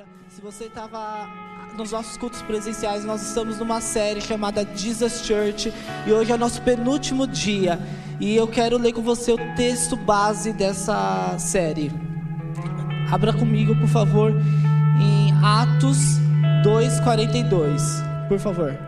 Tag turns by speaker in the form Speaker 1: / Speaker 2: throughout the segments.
Speaker 1: palavra. Se você estava nos nossos cultos presenciais, nós estamos numa série chamada Jesus Church e hoje é o nosso penúltimo dia. E eu quero ler com você o texto base dessa série. Abra comigo, por favor, em Atos 2:42, por favor.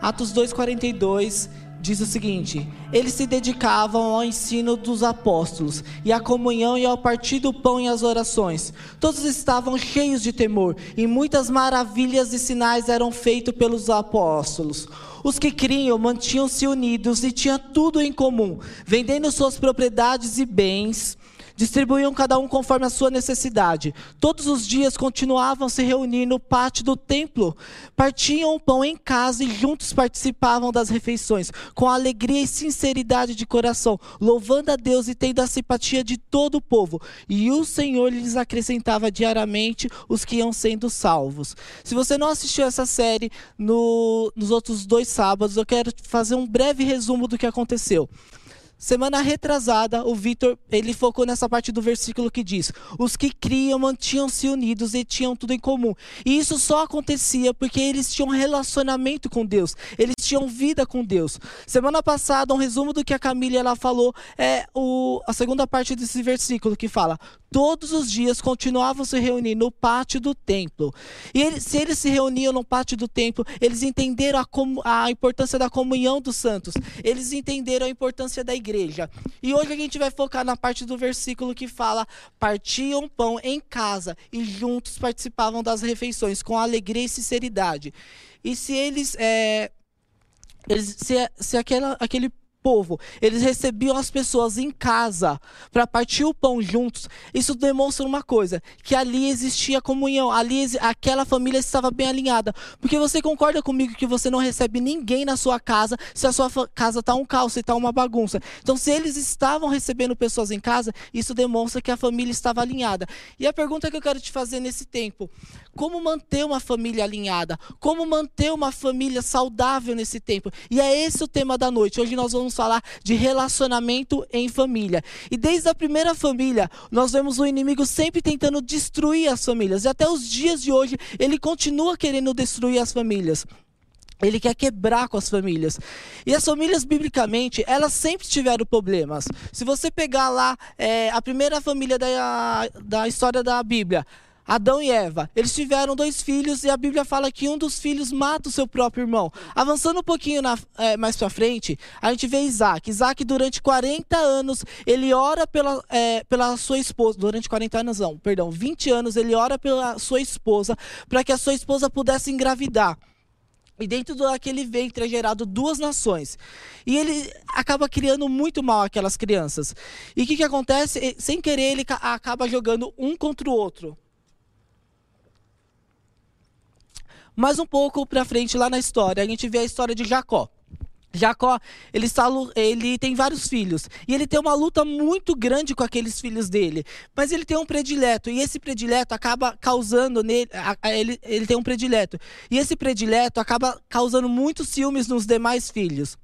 Speaker 1: Atos 2:42 diz o seguinte: Eles se dedicavam ao ensino dos apóstolos, e à comunhão e ao partir do pão e às orações. Todos estavam cheios de temor, e muitas maravilhas e sinais eram feitos pelos apóstolos. Os que criam mantinham-se unidos e tinham tudo em comum, vendendo suas propriedades e bens distribuíam cada um conforme a sua necessidade. Todos os dias continuavam se reunindo no pátio do templo, partiam o pão em casa e juntos participavam das refeições, com alegria e sinceridade de coração, louvando a Deus e tendo a simpatia de todo o povo. E o Senhor lhes acrescentava diariamente os que iam sendo salvos. Se você não assistiu essa série no, nos outros dois sábados, eu quero fazer um breve resumo do que aconteceu. Semana retrasada, o Vitor, ele focou nessa parte do versículo que diz: "Os que criam mantinham-se unidos e tinham tudo em comum". E isso só acontecia porque eles tinham relacionamento com Deus, eles tinham vida com Deus. Semana passada, um resumo do que a Camila ela falou é o, a segunda parte desse versículo que fala: "Todos os dias continuavam se reunindo no pátio do templo". E eles, se eles se reuniam no pátio do templo, eles entenderam a, a importância da comunhão dos santos. Eles entenderam a importância da igreja igreja. E hoje a gente vai focar na parte do versículo que fala: partiam pão em casa e juntos participavam das refeições com alegria e sinceridade. E se eles, é, eles se, se aquela, aquele povo, eles recebiam as pessoas em casa para partir o pão juntos. Isso demonstra uma coisa, que ali existia comunhão, ali aquela família estava bem alinhada. Porque você concorda comigo que você não recebe ninguém na sua casa se a sua casa está um caos, se está uma bagunça. Então, se eles estavam recebendo pessoas em casa, isso demonstra que a família estava alinhada. E a pergunta que eu quero te fazer nesse tempo, como manter uma família alinhada? Como manter uma família saudável nesse tempo? E é esse o tema da noite. Hoje nós vamos falar de relacionamento em família. E desde a primeira família, nós vemos o inimigo sempre tentando destruir as famílias. E até os dias de hoje, ele continua querendo destruir as famílias. Ele quer quebrar com as famílias. E as famílias, biblicamente, elas sempre tiveram problemas. Se você pegar lá é, a primeira família da, da história da Bíblia, Adão e Eva, eles tiveram dois filhos e a Bíblia fala que um dos filhos mata o seu próprio irmão. Avançando um pouquinho na, é, mais para frente, a gente vê Isaac. Isaac, durante 40 anos, ele ora pela, é, pela sua esposa. Durante 40 anos, não, perdão, 20 anos, ele ora pela sua esposa para que a sua esposa pudesse engravidar. E dentro daquele ventre é gerado duas nações. E ele acaba criando muito mal aquelas crianças. E o que, que acontece? Sem querer, ele acaba jogando um contra o outro. Mais um pouco para frente lá na história, a gente vê a história de Jacó. Jacó, ele, ele tem vários filhos. E ele tem uma luta muito grande com aqueles filhos dele. Mas ele tem um predileto. E esse predileto acaba causando nele. Ele, ele tem um predileto. E esse predileto acaba causando muitos ciúmes nos demais filhos.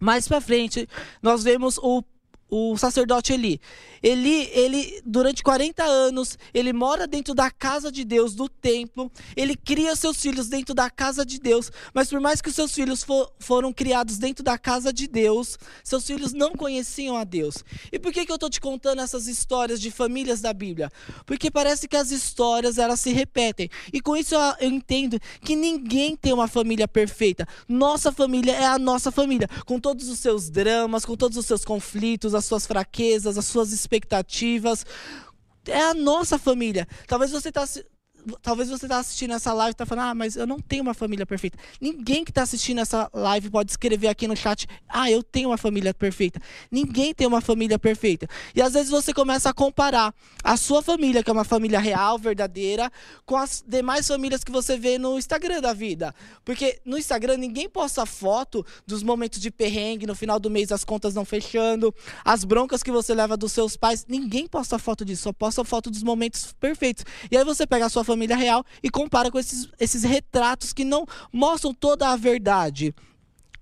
Speaker 1: Mais para frente, nós vemos o o sacerdote Eli. Eli, ele durante 40 anos, ele mora dentro da casa de Deus, do templo. Ele cria seus filhos dentro da casa de Deus, mas por mais que os seus filhos for, foram criados dentro da casa de Deus, seus filhos não conheciam a Deus. E por que, que eu estou te contando essas histórias de famílias da Bíblia? Porque parece que as histórias elas se repetem. E com isso eu, eu entendo que ninguém tem uma família perfeita. Nossa família é a nossa família, com todos os seus dramas, com todos os seus conflitos, as suas fraquezas, as suas expectativas. É a nossa família. Talvez você está talvez você está assistindo essa live e está falando, ah, mas eu não tenho uma família perfeita. Ninguém que está assistindo essa live pode escrever aqui no chat, ah, eu tenho uma família perfeita. Ninguém tem uma família perfeita. E às vezes você começa a comparar a sua família, que é uma família real, verdadeira, com as demais famílias que você vê no Instagram da vida. Porque no Instagram ninguém posta foto dos momentos de perrengue, no final do mês as contas não fechando, as broncas que você leva dos seus pais. Ninguém posta foto disso, só posta foto dos momentos perfeitos. E aí você pega a sua família família real e compara com esses, esses retratos que não mostram toda a verdade.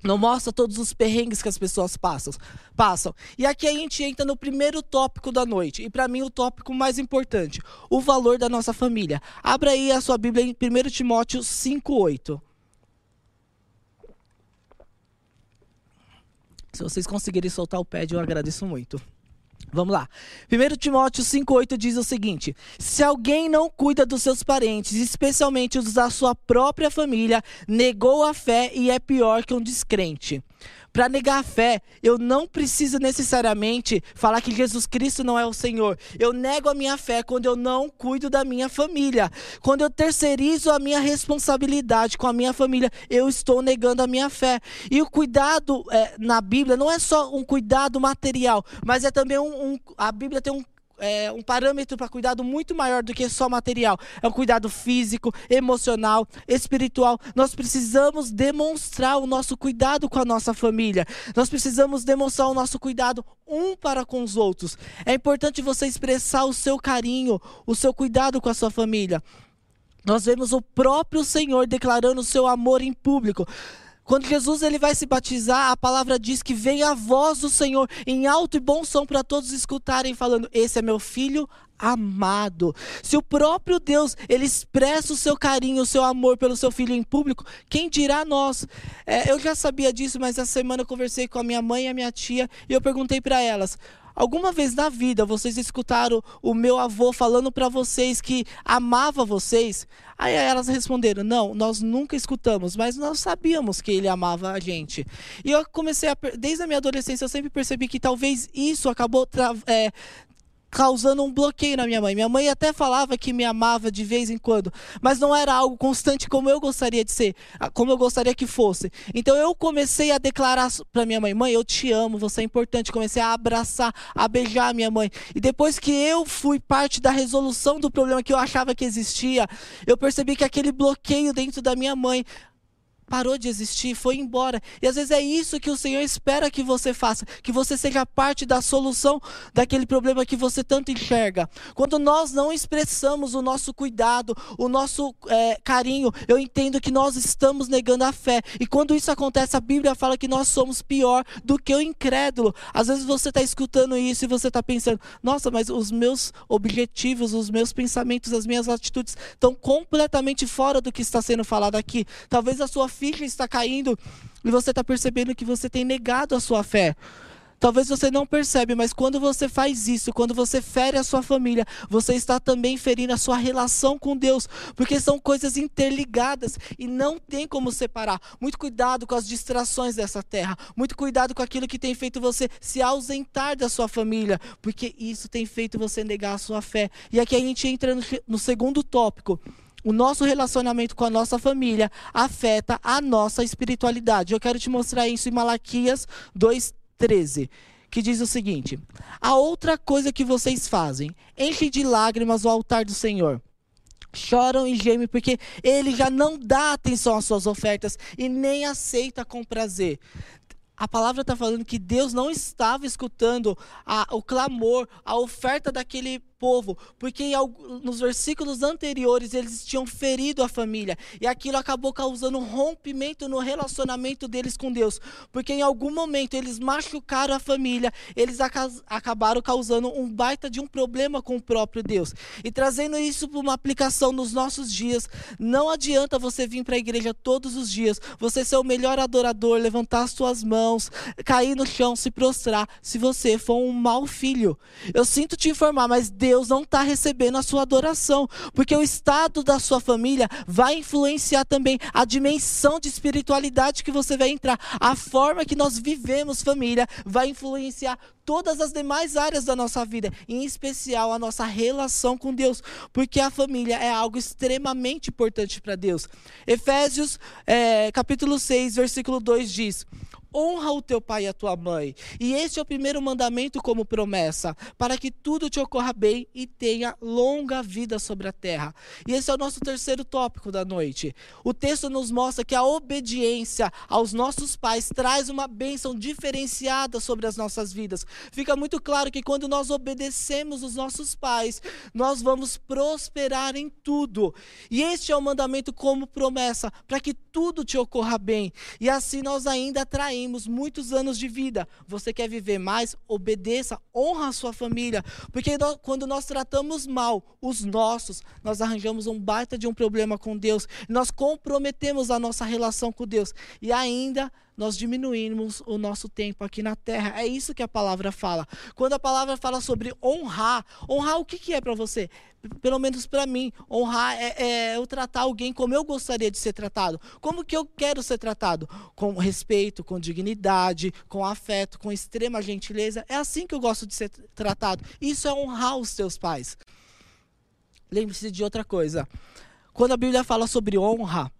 Speaker 1: Não mostra todos os perrengues que as pessoas passam. passam. E aqui a gente entra no primeiro tópico da noite. E para mim o tópico mais importante. O valor da nossa família. Abra aí a sua Bíblia em 1 Timóteo 5,8. Se vocês conseguirem soltar o pad, eu agradeço muito. Vamos lá. 1 Timóteo 5,8 diz o seguinte: Se alguém não cuida dos seus parentes, especialmente os da sua própria família, negou a fé e é pior que um descrente. Para negar a fé, eu não preciso necessariamente falar que Jesus Cristo não é o Senhor. Eu nego a minha fé quando eu não cuido da minha família. Quando eu terceirizo a minha responsabilidade com a minha família, eu estou negando a minha fé. E o cuidado é, na Bíblia não é só um cuidado material, mas é também um, um a Bíblia tem um é, um parâmetro para cuidado muito maior do que só material. É um cuidado físico, emocional, espiritual. Nós precisamos demonstrar o nosso cuidado com a nossa família. Nós precisamos demonstrar o nosso cuidado um para com os outros. É importante você expressar o seu carinho, o seu cuidado com a sua família. Nós vemos o próprio Senhor declarando o seu amor em público. Quando Jesus ele vai se batizar, a palavra diz que vem a voz do Senhor em alto e bom som para todos escutarem, falando: Esse é meu filho amado. Se o próprio Deus ele expressa o seu carinho, o seu amor pelo seu filho em público, quem dirá nós? É, eu já sabia disso, mas essa semana eu conversei com a minha mãe e a minha tia e eu perguntei para elas: Alguma vez na vida vocês escutaram o meu avô falando para vocês que amava vocês? Aí elas responderam: Não, nós nunca escutamos, mas nós sabíamos que ele amava a gente. E eu comecei a, desde a minha adolescência, eu sempre percebi que talvez isso acabou é, causando um bloqueio na minha mãe. Minha mãe até falava que me amava de vez em quando, mas não era algo constante como eu gostaria de ser, como eu gostaria que fosse. Então eu comecei a declarar para minha mãe: "Mãe, eu te amo, você é importante". Comecei a abraçar, a beijar a minha mãe. E depois que eu fui parte da resolução do problema que eu achava que existia, eu percebi que aquele bloqueio dentro da minha mãe parou de existir, foi embora. E às vezes é isso que o Senhor espera que você faça, que você seja parte da solução daquele problema que você tanto enxerga. Quando nós não expressamos o nosso cuidado, o nosso é, carinho, eu entendo que nós estamos negando a fé. E quando isso acontece, a Bíblia fala que nós somos pior do que o incrédulo. Às vezes você está escutando isso e você está pensando: nossa, mas os meus objetivos, os meus pensamentos, as minhas atitudes estão completamente fora do que está sendo falado aqui. Talvez a sua ficha está caindo e você está percebendo que você tem negado a sua fé. Talvez você não percebe, mas quando você faz isso, quando você fere a sua família, você está também ferindo a sua relação com Deus, porque são coisas interligadas e não tem como separar. Muito cuidado com as distrações dessa terra, muito cuidado com aquilo que tem feito você se ausentar da sua família, porque isso tem feito você negar a sua fé. E aqui a gente entra no, no segundo tópico, o nosso relacionamento com a nossa família afeta a nossa espiritualidade. Eu quero te mostrar isso em Malaquias 2:13, que diz o seguinte: A outra coisa que vocês fazem, enche de lágrimas o altar do Senhor. Choram e gemem porque ele já não dá atenção às suas ofertas e nem aceita com prazer a palavra está falando que Deus não estava escutando a, o clamor, a oferta daquele povo, porque nos versículos anteriores eles tinham ferido a família e aquilo acabou causando um rompimento no relacionamento deles com Deus, porque em algum momento eles machucaram a família, eles acabaram causando um baita de um problema com o próprio Deus. E trazendo isso para uma aplicação nos nossos dias, não adianta você vir para a igreja todos os dias, você ser o melhor adorador, levantar as suas mãos, cair no chão, se prostrar, se você for um mau filho. Eu sinto te informar, mas Deus Deus não está recebendo a sua adoração, porque o estado da sua família vai influenciar também a dimensão de espiritualidade que você vai entrar. A forma que nós vivemos família vai influenciar todas as demais áreas da nossa vida, em especial a nossa relação com Deus, porque a família é algo extremamente importante para Deus. Efésios é, capítulo 6, versículo 2 diz: honra o teu pai e a tua mãe. E este é o primeiro mandamento como promessa, para que tudo te ocorra bem e tenha longa vida sobre a terra. E esse é o nosso terceiro tópico da noite. O texto nos mostra que a obediência aos nossos pais traz uma bênção diferenciada sobre as nossas vidas. Fica muito claro que quando nós obedecemos os nossos pais, nós vamos prosperar em tudo. E este é o mandamento como promessa, para que tudo te ocorra bem. E assim nós ainda atraímos muitos anos de vida. Você quer viver mais? Obedeça, honra a sua família. Porque nós, quando nós tratamos mal os nossos, nós arranjamos um baita de um problema com Deus. Nós comprometemos a nossa relação com Deus. E ainda nós diminuímos o nosso tempo aqui na terra. É isso que a palavra fala. Quando a palavra fala sobre honrar, honrar o que, que é para você? Pelo menos para mim, honrar é, é, eu tratar alguém como eu gostaria de ser tratado. Como que eu quero ser tratado? Com respeito, com dignidade, com afeto, com extrema gentileza. É assim que eu gosto de ser tratado. Isso é honrar os seus pais. Lembre-se de outra coisa. Quando a Bíblia fala sobre honra,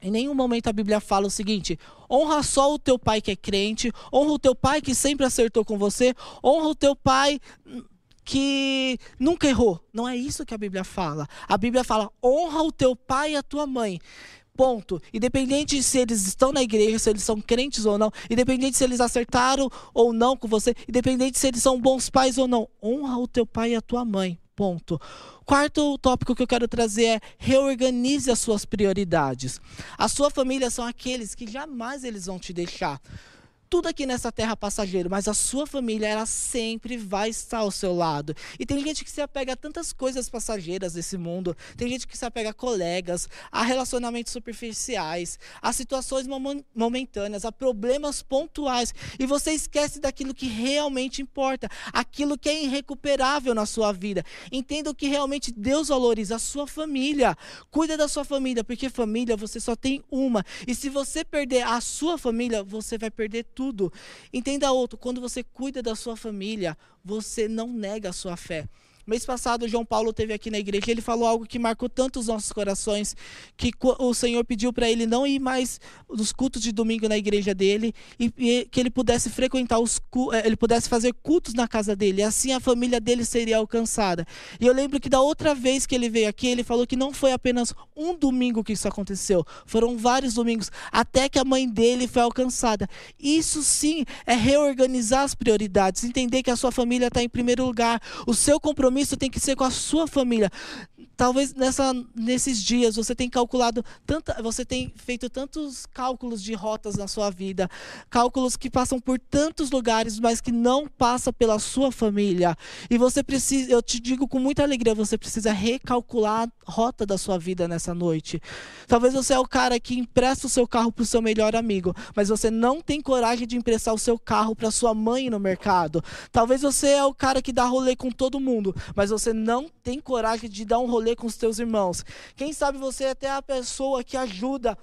Speaker 1: em nenhum momento a Bíblia fala o seguinte: honra só o teu pai que é crente, honra o teu pai que sempre acertou com você, honra o teu pai que nunca errou. Não é isso que a Bíblia fala. A Bíblia fala: honra o teu pai e a tua mãe. Ponto. Independente se eles estão na igreja, se eles são crentes ou não, independente se eles acertaram ou não com você, independente se eles são bons pais ou não, honra o teu pai e a tua mãe. Ponto. Quarto tópico que eu quero trazer é reorganize as suas prioridades. A sua família são aqueles que jamais eles vão te deixar tudo aqui nessa terra passageiro, mas a sua família, ela sempre vai estar ao seu lado. E tem gente que se apega a tantas coisas passageiras desse mundo, tem gente que se apega a colegas, a relacionamentos superficiais, a situações momentâneas, a problemas pontuais, e você esquece daquilo que realmente importa, aquilo que é irrecuperável na sua vida. Entenda que realmente Deus valoriza, a sua família. Cuida da sua família, porque família você só tem uma. E se você perder a sua família, você vai perder tudo. Entenda outro, quando você cuida da sua família, você não nega a sua fé. Mês passado, João Paulo teve aqui na igreja, ele falou algo que marcou tanto os nossos corações, que o Senhor pediu para ele não ir mais nos cultos de domingo na igreja dele e, e que ele pudesse frequentar os eh, ele pudesse fazer cultos na casa dele, e assim a família dele seria alcançada. E eu lembro que da outra vez que ele veio aqui, ele falou que não foi apenas um domingo que isso aconteceu, foram vários domingos, até que a mãe dele foi alcançada. Isso sim é reorganizar as prioridades, entender que a sua família está em primeiro lugar, o seu compromisso compromisso tem que ser com a sua família. Talvez nessa, nesses dias você tenha calculado tanta, você tem feito tantos cálculos de rotas na sua vida, cálculos que passam por tantos lugares, mas que não passa pela sua família. E você precisa, eu te digo com muita alegria, você precisa recalcular a rota da sua vida nessa noite. Talvez você é o cara que empresta o seu carro para o seu melhor amigo, mas você não tem coragem de emprestar o seu carro para sua mãe no mercado. Talvez você é o cara que dá rolê com todo mundo, mas você não tem coragem de dar um rolê com os teus irmãos. Quem sabe você é até a pessoa que ajuda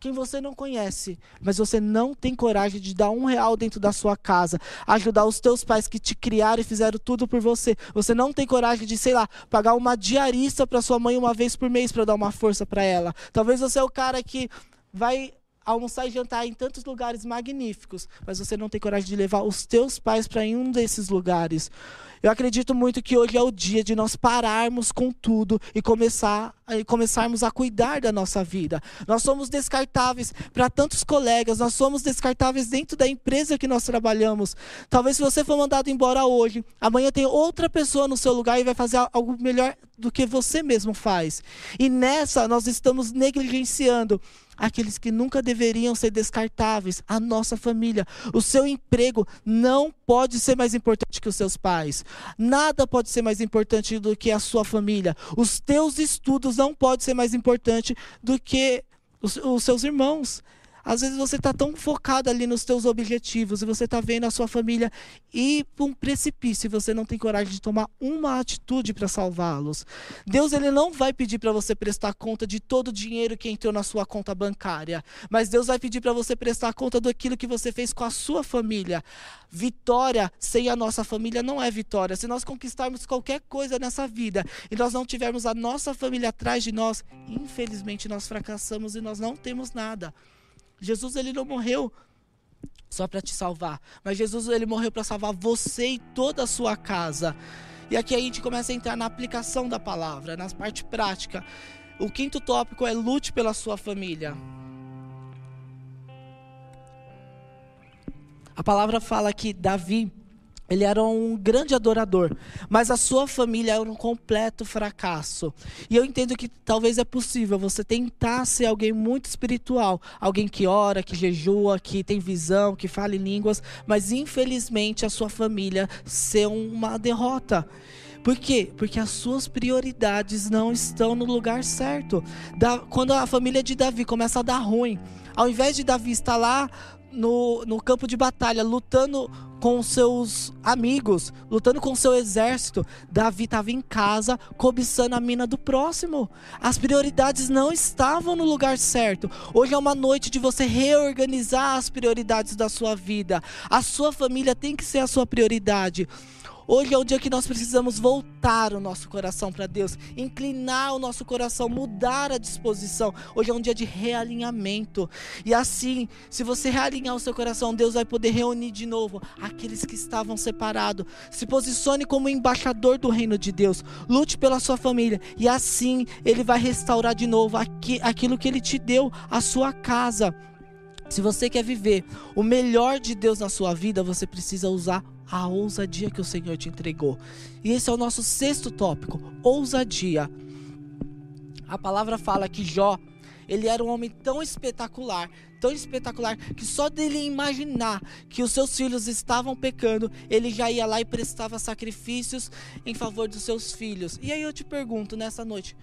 Speaker 1: quem você não conhece, mas você não tem coragem de dar um real dentro da sua casa, ajudar os teus pais que te criaram e fizeram tudo por você. Você não tem coragem de, sei lá, pagar uma diarista para sua mãe uma vez por mês para dar uma força para ela. Talvez você é o cara que vai almoçar e jantar em tantos lugares magníficos, mas você não tem coragem de levar os teus pais para um desses lugares. Eu acredito muito que hoje é o dia de nós pararmos com tudo e começar e começarmos a cuidar da nossa vida. Nós somos descartáveis para tantos colegas, nós somos descartáveis dentro da empresa que nós trabalhamos. Talvez se você for mandado embora hoje, amanhã tem outra pessoa no seu lugar e vai fazer algo melhor do que você mesmo faz. E nessa nós estamos negligenciando aqueles que nunca deveriam ser descartáveis, a nossa família. O seu emprego não pode ser mais importante que os seus pais. Nada pode ser mais importante do que a sua família. Os teus estudos não podem ser mais importante do que os, os seus irmãos. Às vezes você está tão focado ali nos teus objetivos e você está vendo a sua família ir para um precipício e você não tem coragem de tomar uma atitude para salvá-los. Deus ele não vai pedir para você prestar conta de todo o dinheiro que entrou na sua conta bancária, mas Deus vai pedir para você prestar conta daquilo que você fez com a sua família. Vitória sem a nossa família não é vitória. Se nós conquistarmos qualquer coisa nessa vida e nós não tivermos a nossa família atrás de nós, infelizmente nós fracassamos e nós não temos nada. Jesus ele não morreu só para te salvar, mas Jesus ele morreu para salvar você e toda a sua casa. E aqui a gente começa a entrar na aplicação da palavra, na parte prática. O quinto tópico é lute pela sua família. A palavra fala que Davi ele era um grande adorador, mas a sua família era um completo fracasso. E eu entendo que talvez é possível você tentar ser alguém muito espiritual, alguém que ora, que jejua, que tem visão, que fala em línguas, mas infelizmente a sua família ser uma derrota. Por quê? Porque as suas prioridades não estão no lugar certo. Da, quando a família de Davi começa a dar ruim, ao invés de Davi estar lá no, no campo de batalha, lutando com seus amigos, lutando com seu exército. Davi estava em casa, cobiçando a mina do próximo. As prioridades não estavam no lugar certo. Hoje é uma noite de você reorganizar as prioridades da sua vida. A sua família tem que ser a sua prioridade. Hoje é o dia que nós precisamos voltar o nosso coração para Deus, inclinar o nosso coração, mudar a disposição. Hoje é um dia de realinhamento. E assim, se você realinhar o seu coração, Deus vai poder reunir de novo aqueles que estavam separados. Se posicione como embaixador do reino de Deus. Lute pela sua família. E assim, Ele vai restaurar de novo aquilo que Ele te deu, a sua casa. Se você quer viver o melhor de Deus na sua vida, você precisa usar a ousadia que o Senhor te entregou. E esse é o nosso sexto tópico: ousadia. A palavra fala que Jó, ele era um homem tão espetacular, tão espetacular, que só dele imaginar que os seus filhos estavam pecando, ele já ia lá e prestava sacrifícios em favor dos seus filhos. E aí eu te pergunto nessa noite: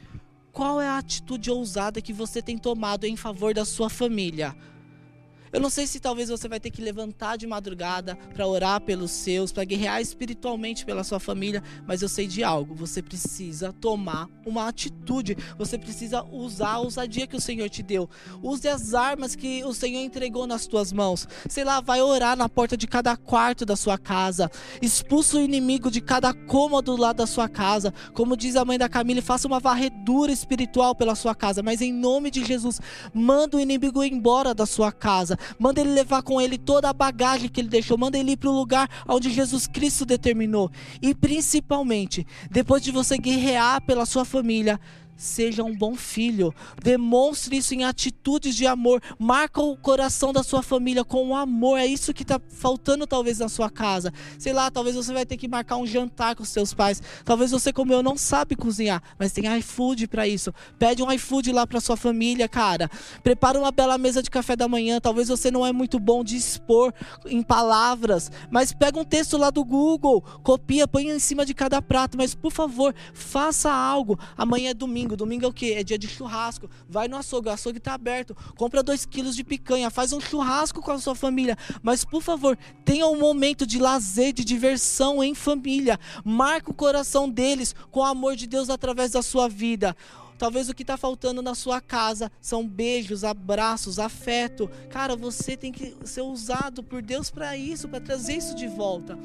Speaker 1: qual é a atitude ousada que você tem tomado em favor da sua família? Eu não sei se talvez você vai ter que levantar de madrugada para orar pelos seus, para guerrear espiritualmente pela sua família, mas eu sei de algo. Você precisa tomar uma atitude. Você precisa usar a ousadia que o Senhor te deu. Use as armas que o Senhor entregou nas tuas mãos. Sei lá, vai orar na porta de cada quarto da sua casa. Expulsa o inimigo de cada cômodo lá da sua casa. Como diz a mãe da Camila, faça uma varredura espiritual pela sua casa. Mas em nome de Jesus, manda o inimigo embora da sua casa manda ele levar com ele toda a bagagem que ele deixou, manda ele ir para o lugar onde Jesus Cristo determinou. E principalmente, depois de você guerrear pela sua família, Seja um bom filho. Demonstre isso em atitudes de amor. Marca o coração da sua família com o amor. É isso que está faltando, talvez, na sua casa. Sei lá, talvez você vai ter que marcar um jantar com os seus pais. Talvez você, como eu, não sabe cozinhar, mas tem iFood para isso. Pede um iFood lá para sua família, cara. Prepara uma bela mesa de café da manhã. Talvez você não é muito bom de expor em palavras, mas pega um texto lá do Google, copia, põe em cima de cada prato. Mas, por favor, faça algo. Amanhã é domingo domingo. Domingo é o quê? É dia de churrasco. Vai no açougue, o açougue está aberto. Compra dois quilos de picanha, faz um churrasco com a sua família. Mas, por favor, tenha um momento de lazer, de diversão em família. Marca o coração deles com o amor de Deus através da sua vida. Talvez o que está faltando na sua casa são beijos, abraços, afeto. Cara, você tem que ser usado por Deus para isso, para trazer isso de volta.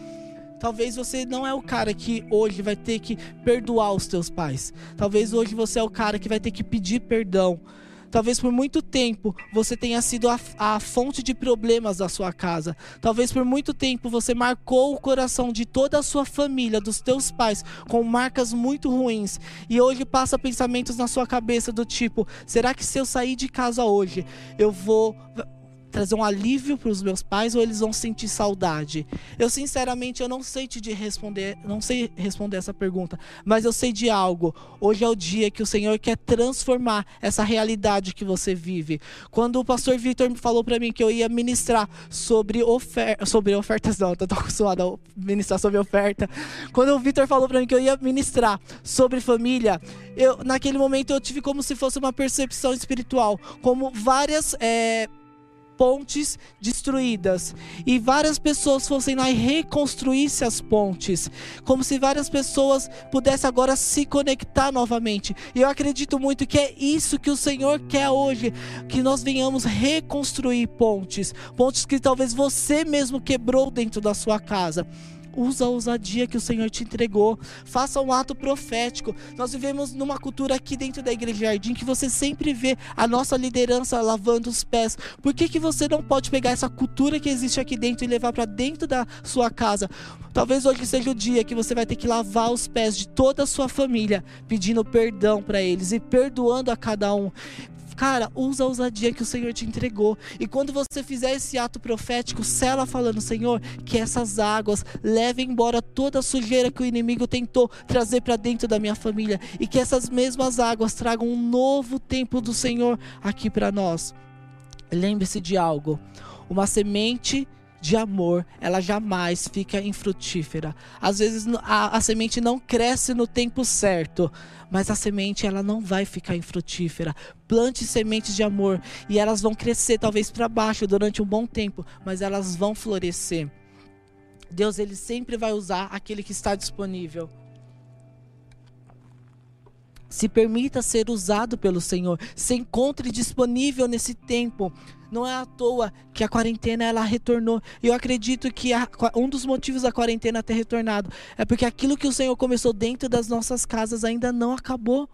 Speaker 1: Talvez você não é o cara que hoje vai ter que perdoar os teus pais. Talvez hoje você é o cara que vai ter que pedir perdão. Talvez por muito tempo você tenha sido a, a, fonte de problemas da sua casa. Talvez por muito tempo você marcou o coração de toda a sua família, dos teus pais, com marcas muito ruins. E hoje passa pensamentos na sua cabeça do tipo: será que se eu sair de casa hoje, eu vou trazer um alívio para os meus pais ou eles vão sentir saudade? Eu sinceramente eu não sei te responder, não sei responder essa pergunta, mas eu sei de algo. Hoje é o dia que o Senhor quer transformar essa realidade que você vive. Quando o pastor Vitor me falou para mim que eu ia ministrar sobre ofer sobre ofertas não, tô acostumado a ministrar sobre oferta. Quando o Vitor falou para mim que eu ia ministrar sobre família, eu naquele momento eu tive como se fosse uma percepção espiritual, como várias é, pontes destruídas e várias pessoas fossem lá e reconstruíssem as pontes, como se várias pessoas pudessem agora se conectar novamente. E eu acredito muito que é isso que o Senhor quer hoje, que nós venhamos reconstruir pontes, pontes que talvez você mesmo quebrou dentro da sua casa. Usa a ousadia que o Senhor te entregou. Faça um ato profético. Nós vivemos numa cultura aqui dentro da Igreja Jardim que você sempre vê a nossa liderança lavando os pés. Por que, que você não pode pegar essa cultura que existe aqui dentro e levar para dentro da sua casa? Talvez hoje seja o dia que você vai ter que lavar os pés de toda a sua família, pedindo perdão para eles e perdoando a cada um. Cara, usa a ousadia que o Senhor te entregou. E quando você fizer esse ato profético, sela falando, Senhor, que essas águas levem embora toda a sujeira que o inimigo tentou trazer para dentro da minha família. E que essas mesmas águas tragam um novo tempo do Senhor aqui para nós. Lembre-se de algo: uma semente de amor, ela jamais fica infrutífera. Às vezes a, a, semente não cresce no tempo certo, mas a semente ela não vai ficar infrutífera. Plante sementes de amor e elas vão crescer talvez para baixo durante um bom tempo, mas elas vão florescer. Deus ele sempre vai usar aquele que está disponível. Se permita ser usado pelo Senhor. Se encontre disponível nesse tempo. Não é à toa que a quarentena ela retornou. Eu acredito que a, um dos motivos da quarentena ter retornado é porque aquilo que o Senhor começou dentro das nossas casas ainda não acabou.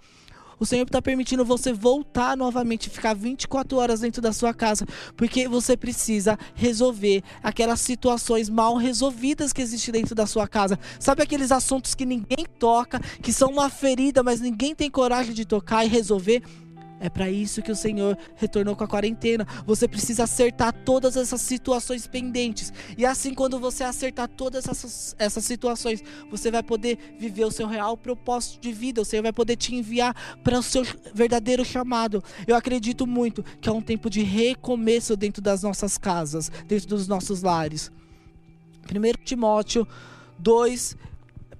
Speaker 1: O Senhor está permitindo você voltar novamente, ficar 24 horas dentro da sua casa, porque você precisa resolver aquelas situações mal resolvidas que existem dentro da sua casa. Sabe aqueles assuntos que ninguém toca, que são uma ferida, mas ninguém tem coragem de tocar e resolver? É para isso que o Senhor retornou com a quarentena. Você precisa acertar todas essas situações pendentes. E assim, quando você acertar todas essas, essas situações, você vai poder viver o seu real propósito de vida. O Senhor vai poder te enviar para o seu verdadeiro chamado. Eu acredito muito que é um tempo de recomeço dentro das nossas casas, dentro dos nossos lares. 1 Timóteo 2,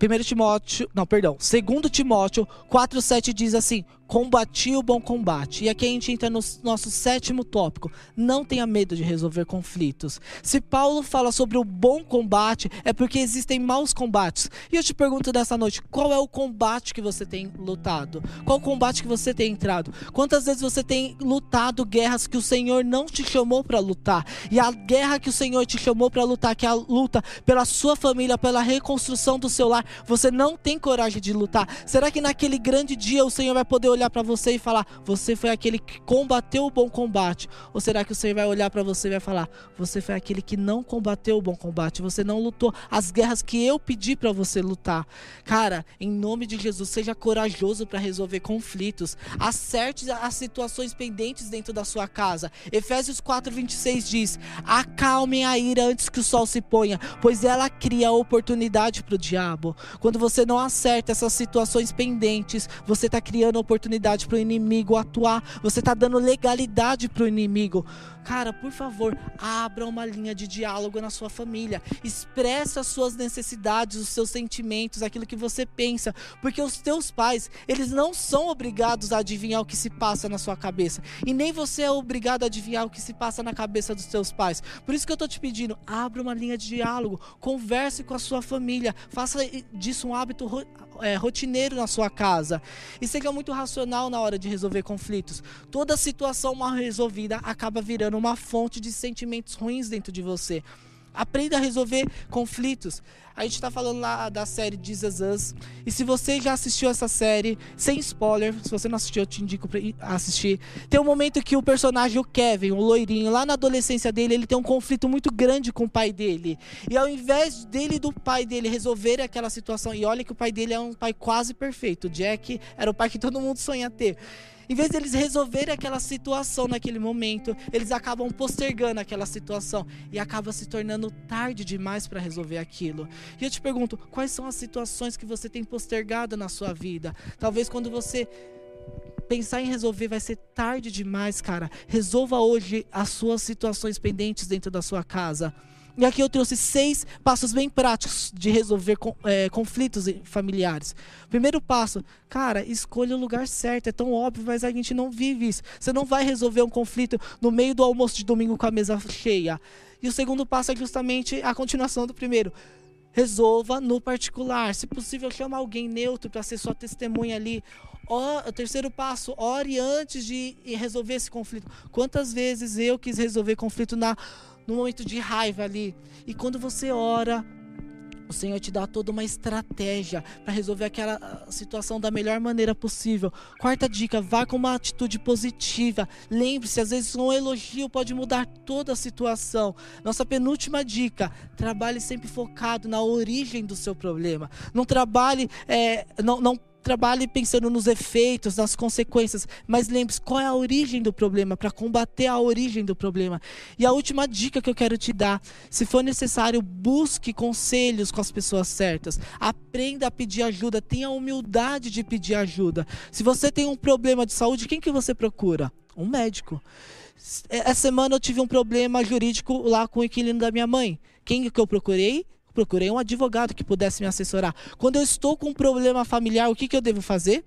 Speaker 1: 1 Timóteo, não, perdão, 2 Timóteo 4,7 diz assim: combati o bom combate. E aqui a gente entra no nosso sétimo tópico. Não tenha medo de resolver conflitos. Se Paulo fala sobre o bom combate, é porque existem maus combates. E eu te pergunto nessa noite, qual é o combate que você tem lutado? Qual combate que você tem entrado? Quantas vezes você tem lutado guerras que o Senhor não te chamou para lutar? E a guerra que o Senhor te chamou para lutar, que é a luta pela sua família, pela reconstrução do seu lar, você não tem coragem de lutar. Será que naquele grande dia o Senhor vai poder olhar para você e falar: Você foi aquele que combateu o bom combate? Ou será que o Senhor vai olhar para você e vai falar: Você foi aquele que não combateu o bom combate? Você não lutou as guerras que eu pedi para você lutar? Cara, em nome de Jesus, seja corajoso para resolver conflitos. Acerte as situações pendentes dentro da sua casa. Efésios 4:26 diz: Acalmem a ira antes que o sol se ponha, pois ela cria oportunidade para o diabo. Quando você não acerta essas situações pendentes, você está criando oportunidade oportunidade para o inimigo atuar, você está dando legalidade para o inimigo. Cara, por favor, abra uma linha de diálogo na sua família. Expresse as suas necessidades, os seus sentimentos, aquilo que você pensa. Porque os teus pais, eles não são obrigados a adivinhar o que se passa na sua cabeça. E nem você é obrigado a adivinhar o que se passa na cabeça dos seus pais. Por isso que eu estou te pedindo, abra uma linha de diálogo. Converse com a sua família. Faça disso um hábito é, rotineiro na sua casa. E seja muito racional na hora de resolver conflitos. Toda situação mal resolvida acaba virando uma fonte de sentimentos ruins dentro de você. Aprenda a resolver conflitos. A gente está falando lá da série Jesus Us. E se você já assistiu essa série, sem spoiler, se você não assistiu, eu te indico para assistir. Tem um momento que o personagem, o Kevin, o loirinho, lá na adolescência dele, ele tem um conflito muito grande com o pai dele. E ao invés dele e do pai dele resolverem aquela situação, e olha que o pai dele é um pai quase perfeito. O Jack era o pai que todo mundo sonha ter. Em vez de eles resolverem aquela situação naquele momento, eles acabam postergando aquela situação e acaba se tornando tarde demais para resolver aquilo. E eu te pergunto, quais são as situações que você tem postergado na sua vida? Talvez quando você pensar em resolver vai ser tarde demais, cara. Resolva hoje as suas situações pendentes dentro da sua casa. E aqui eu trouxe seis passos bem práticos de resolver é, conflitos familiares. Primeiro passo, cara, escolha o lugar certo. É tão óbvio, mas a gente não vive isso. Você não vai resolver um conflito no meio do almoço de domingo com a mesa cheia. E o segundo passo é justamente a continuação do primeiro. Resolva no particular. Se possível, chama alguém neutro para ser sua testemunha ali. O terceiro passo, ore antes de resolver esse conflito. Quantas vezes eu quis resolver conflito na no momento de raiva ali. E quando você ora, o Senhor te dá toda uma estratégia para resolver aquela situação da melhor maneira possível. Quarta dica, vá com uma atitude positiva. Lembre-se, às vezes um elogio pode mudar toda a situação. Nossa penúltima dica, trabalhe sempre focado na origem do seu problema. Não trabalhe, é, não, não trabalhe pensando nos efeitos, nas consequências, mas lembre-se qual é a origem do problema, para combater a origem do problema. E a última dica que eu quero te dar: se for necessário, busque conselhos com as pessoas certas, aprenda a pedir ajuda, tenha humildade de pedir ajuda. Se você tem um problema de saúde, quem que você procura? Um médico. Essa semana eu tive um problema jurídico lá com o inquilino da minha mãe. Quem que eu procurei? Procurei um advogado que pudesse me assessorar. Quando eu estou com um problema familiar, o que, que eu devo fazer?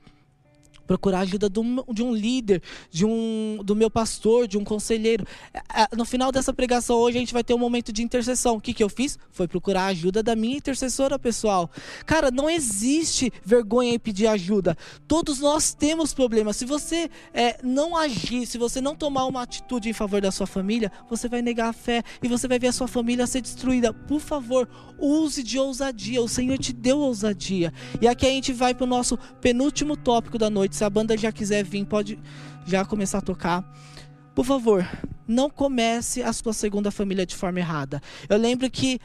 Speaker 1: Procurar ajuda de um, de um líder, de um, do meu pastor, de um conselheiro. É, é, no final dessa pregação hoje a gente vai ter um momento de intercessão. O que, que eu fiz? Foi procurar a ajuda da minha intercessora pessoal. Cara, não existe vergonha em pedir ajuda. Todos nós temos problemas. Se você é, não agir, se você não tomar uma atitude em favor da sua família, você vai negar a fé e você vai ver a sua família ser destruída. Por favor, use de ousadia. O Senhor te deu ousadia. E aqui a gente vai para o nosso penúltimo tópico da noite se a banda já quiser vir, pode já começar a tocar. Por favor, não comece a sua segunda família de forma errada. Eu lembro que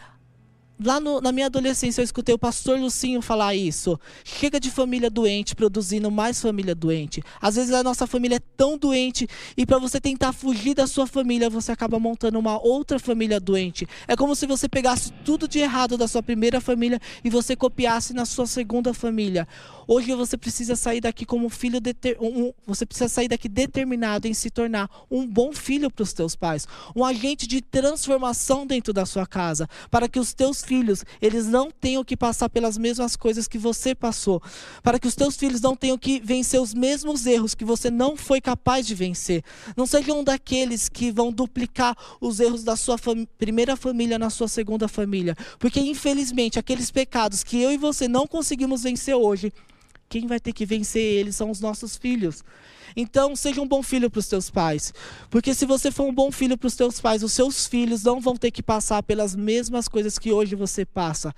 Speaker 1: Lá no, na minha adolescência eu escutei o pastor Lucinho falar isso. Chega de família doente produzindo mais família doente. Às vezes a nossa família é tão doente e para você tentar fugir da sua família, você acaba montando uma outra família doente. É como se você pegasse tudo de errado da sua primeira família e você copiasse na sua segunda família. Hoje você precisa sair daqui como filho um, você precisa sair daqui determinado em se tornar um bom filho para os teus pais, um agente de transformação dentro da sua casa, para que os teus filhos, eles não tenham que passar pelas mesmas coisas que você passou, para que os teus filhos não tenham que vencer os mesmos erros que você não foi capaz de vencer. Não sejam daqueles que vão duplicar os erros da sua fam primeira família na sua segunda família, porque infelizmente aqueles pecados que eu e você não conseguimos vencer hoje, quem vai ter que vencer eles são os nossos filhos. Então, seja um bom filho para os teus pais. Porque se você for um bom filho para os teus pais, os seus filhos não vão ter que passar pelas mesmas coisas que hoje você passa.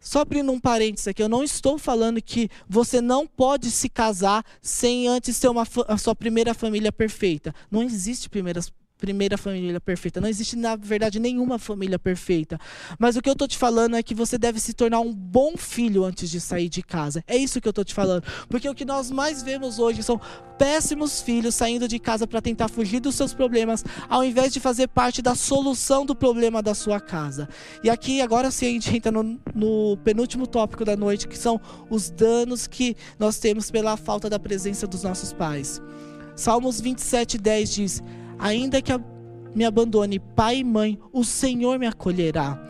Speaker 1: Só abrindo um parênteses aqui, eu não estou falando que você não pode se casar sem antes ter uma, a sua primeira família perfeita. Não existe primeiras primeira família perfeita. Não existe, na verdade, nenhuma família perfeita. Mas o que eu estou te falando é que você deve se tornar um bom filho antes de sair de casa. É isso que eu estou te falando. Porque o que nós mais vemos hoje são péssimos filhos saindo de casa para tentar fugir dos seus problemas, ao invés de fazer parte da solução do problema da sua casa. E aqui, agora sim, a gente entra no, no penúltimo tópico da noite, que são os danos que nós temos pela falta da presença dos nossos pais. Salmos 27, 10 diz Ainda que me abandone pai e mãe, o Senhor me acolherá.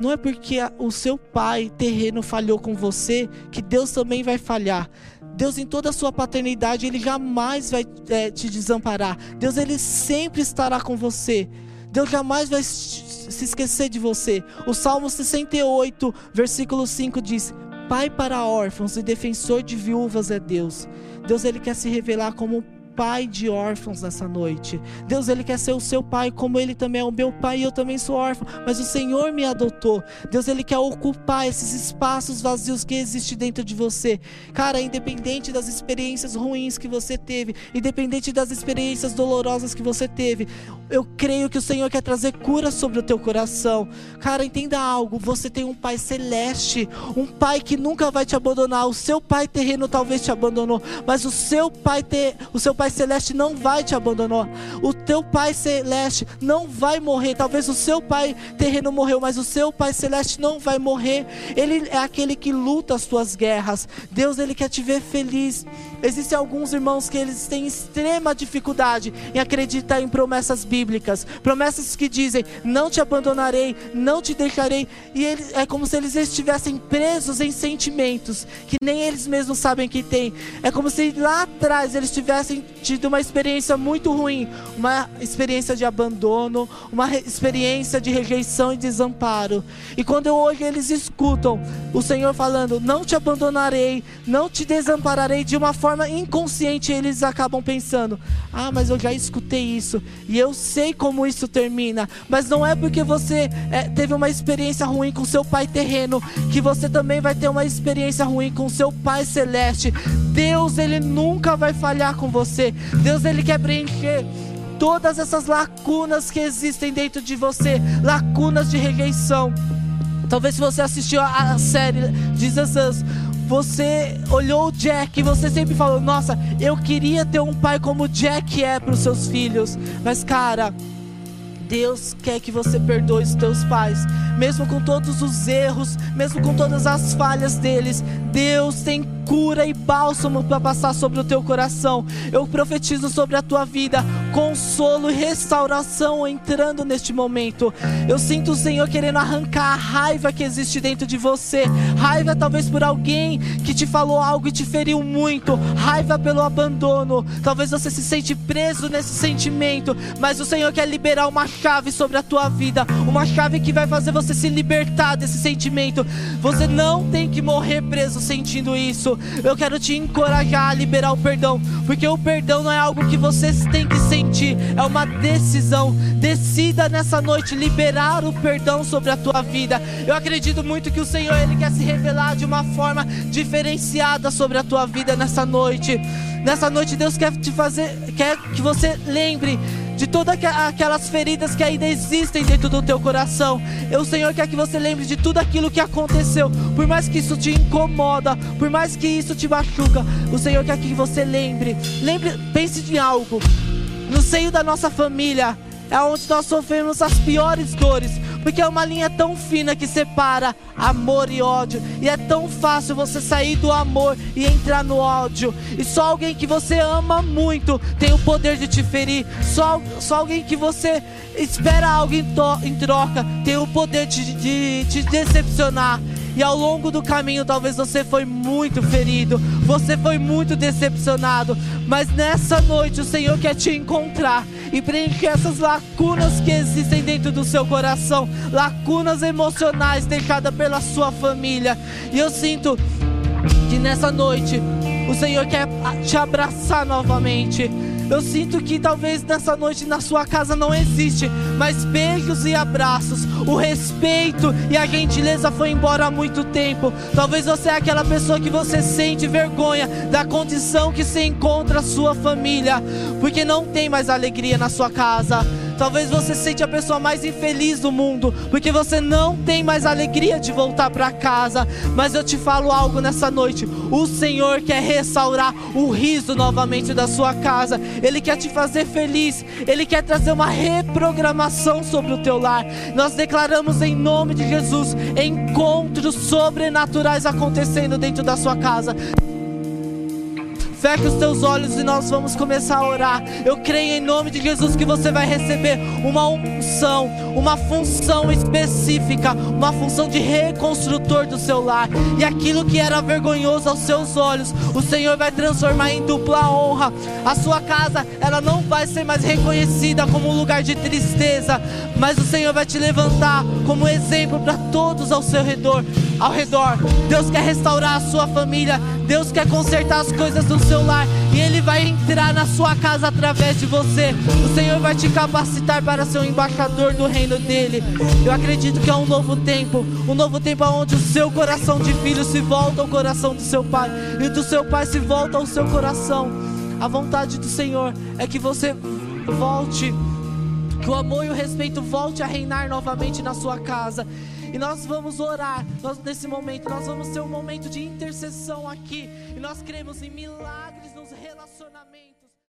Speaker 1: Não é porque o seu pai terreno falhou com você que Deus também vai falhar. Deus, em toda a sua paternidade, Ele jamais vai é, te desamparar. Deus, Ele sempre estará com você. Deus jamais vai se esquecer de você. O Salmo 68, versículo 5 diz: Pai para órfãos e defensor de viúvas é Deus. Deus, Ele quer se revelar como pai de órfãos nessa noite. Deus, Ele quer ser o seu pai, como Ele também é o meu pai, e eu também sou órfão, mas o Senhor me adotou. Deus, Ele quer ocupar esses espaços vazios que existem dentro de você. Cara, independente das experiências ruins que você teve, independente das experiências dolorosas que você teve, eu creio que o Senhor quer trazer cura sobre o teu coração. Cara, entenda algo: você tem um pai celeste, um pai que nunca vai te abandonar. O seu pai terreno talvez te abandonou, mas o seu pai, ter, o seu pai Pai Celeste não vai te abandonar. O teu Pai Celeste não vai morrer. Talvez o seu Pai terreno morreu, mas o seu Pai Celeste não vai morrer. Ele é aquele que luta as tuas guerras. Deus, ele quer te ver feliz. Existem alguns irmãos que eles têm extrema dificuldade em acreditar em promessas bíblicas, promessas que dizem: "Não te abandonarei, não te deixarei". E eles, é como se eles estivessem presos em sentimentos que nem eles mesmos sabem que têm. É como se lá atrás eles tivessem tido uma experiência muito ruim, uma experiência de abandono, uma experiência de rejeição e desamparo. E quando hoje eles escutam o Senhor falando: Não te abandonarei, não te desampararei, de uma forma inconsciente, eles acabam pensando: Ah, mas eu já escutei isso e eu sei como isso termina. Mas não é porque você é, teve uma experiência ruim com seu pai terreno que você também vai ter uma experiência ruim com seu pai celeste. Deus, ele nunca vai falhar com você. Deus, ele quer preencher todas essas lacunas que existem dentro de você, lacunas de rejeição. Talvez se você assistiu a, série Jesus Us, você olhou o Jack e você sempre falou: Nossa, eu queria ter um pai como o Jack é para os seus filhos. Mas, cara, Deus quer que você perdoe os teus pais, mesmo com todos os erros, mesmo com todas as falhas deles. Deus tem cura e bálsamo para passar sobre o teu coração. Eu profetizo sobre a tua vida consolo e restauração entrando neste momento. Eu sinto o Senhor querendo arrancar a raiva que existe dentro de você. Raiva talvez por alguém que te falou algo e te feriu muito. Raiva pelo abandono. Talvez você se sente preso nesse sentimento, mas o Senhor quer liberar uma chave sobre a tua vida, uma chave que vai fazer você se libertar desse sentimento. Você não tem que morrer preso sentindo isso. Eu quero te encorajar a liberar o perdão, porque o perdão não é algo que você tem que sentir, é uma decisão. Decida nessa noite liberar o perdão sobre a tua vida. Eu acredito muito que o Senhor ele quer se revelar de uma forma diferenciada sobre a tua vida nessa noite. Nessa noite Deus quer te fazer, quer que você lembre de todas aquelas feridas que ainda existem dentro do teu coração. O Senhor quer que você lembre de tudo aquilo que aconteceu, por mais que isso te incomoda, por mais que isso te machuca. O Senhor quer que você lembre, lembre, pense em algo. No seio da nossa família é onde nós sofremos as piores dores, porque é uma linha tão fina que separa amor e ódio. E é tão fácil você sair do amor e entrar no ódio. E só alguém que você ama muito tem o poder de te ferir. Só, só alguém que você espera algo em, em troca tem o poder de, de te decepcionar. E ao longo do caminho, talvez você foi muito ferido, você foi muito decepcionado, mas nessa noite o Senhor quer te encontrar e preencher essas lacunas que existem dentro do seu coração, lacunas emocionais deixadas pela sua família. E eu sinto que nessa noite o Senhor quer te abraçar novamente. Eu sinto que talvez nessa noite na sua casa não existe, mas beijos e abraços, o respeito e a gentileza foi embora há muito tempo. Talvez você é aquela pessoa que você sente vergonha da condição que se encontra a sua família, porque não tem mais alegria na sua casa. Talvez você seja a pessoa mais infeliz do mundo, porque você não tem mais alegria de voltar para casa. Mas eu te falo algo nessa noite: o Senhor quer restaurar o riso novamente da sua casa. Ele quer te fazer feliz. Ele quer trazer uma reprogramação sobre o teu lar. Nós declaramos em nome de Jesus encontros sobrenaturais acontecendo dentro da sua casa. Feche os teus olhos e nós vamos começar a orar. Eu creio em nome de Jesus que você vai receber uma unção, uma função específica, uma função de reconstrutor do seu lar. E aquilo que era vergonhoso aos seus olhos, o Senhor vai transformar em dupla honra. A sua casa, ela não vai ser mais reconhecida como um lugar de tristeza, mas o Senhor vai te levantar como exemplo para todos ao seu redor, ao redor. Deus quer restaurar a sua família, Deus quer consertar as coisas do seu lar e Ele vai entrar na sua casa através de você. O Senhor vai te capacitar para ser um embaixador do reino dele. Eu acredito que é um novo tempo um novo tempo onde o seu coração de filho se volta ao coração do seu pai e do seu pai se volta ao seu coração. A vontade do Senhor é que você volte, que o amor e o respeito volte a reinar novamente na sua casa. E nós vamos orar nós, nesse momento. Nós vamos ter um momento de intercessão aqui. E nós cremos em milagres.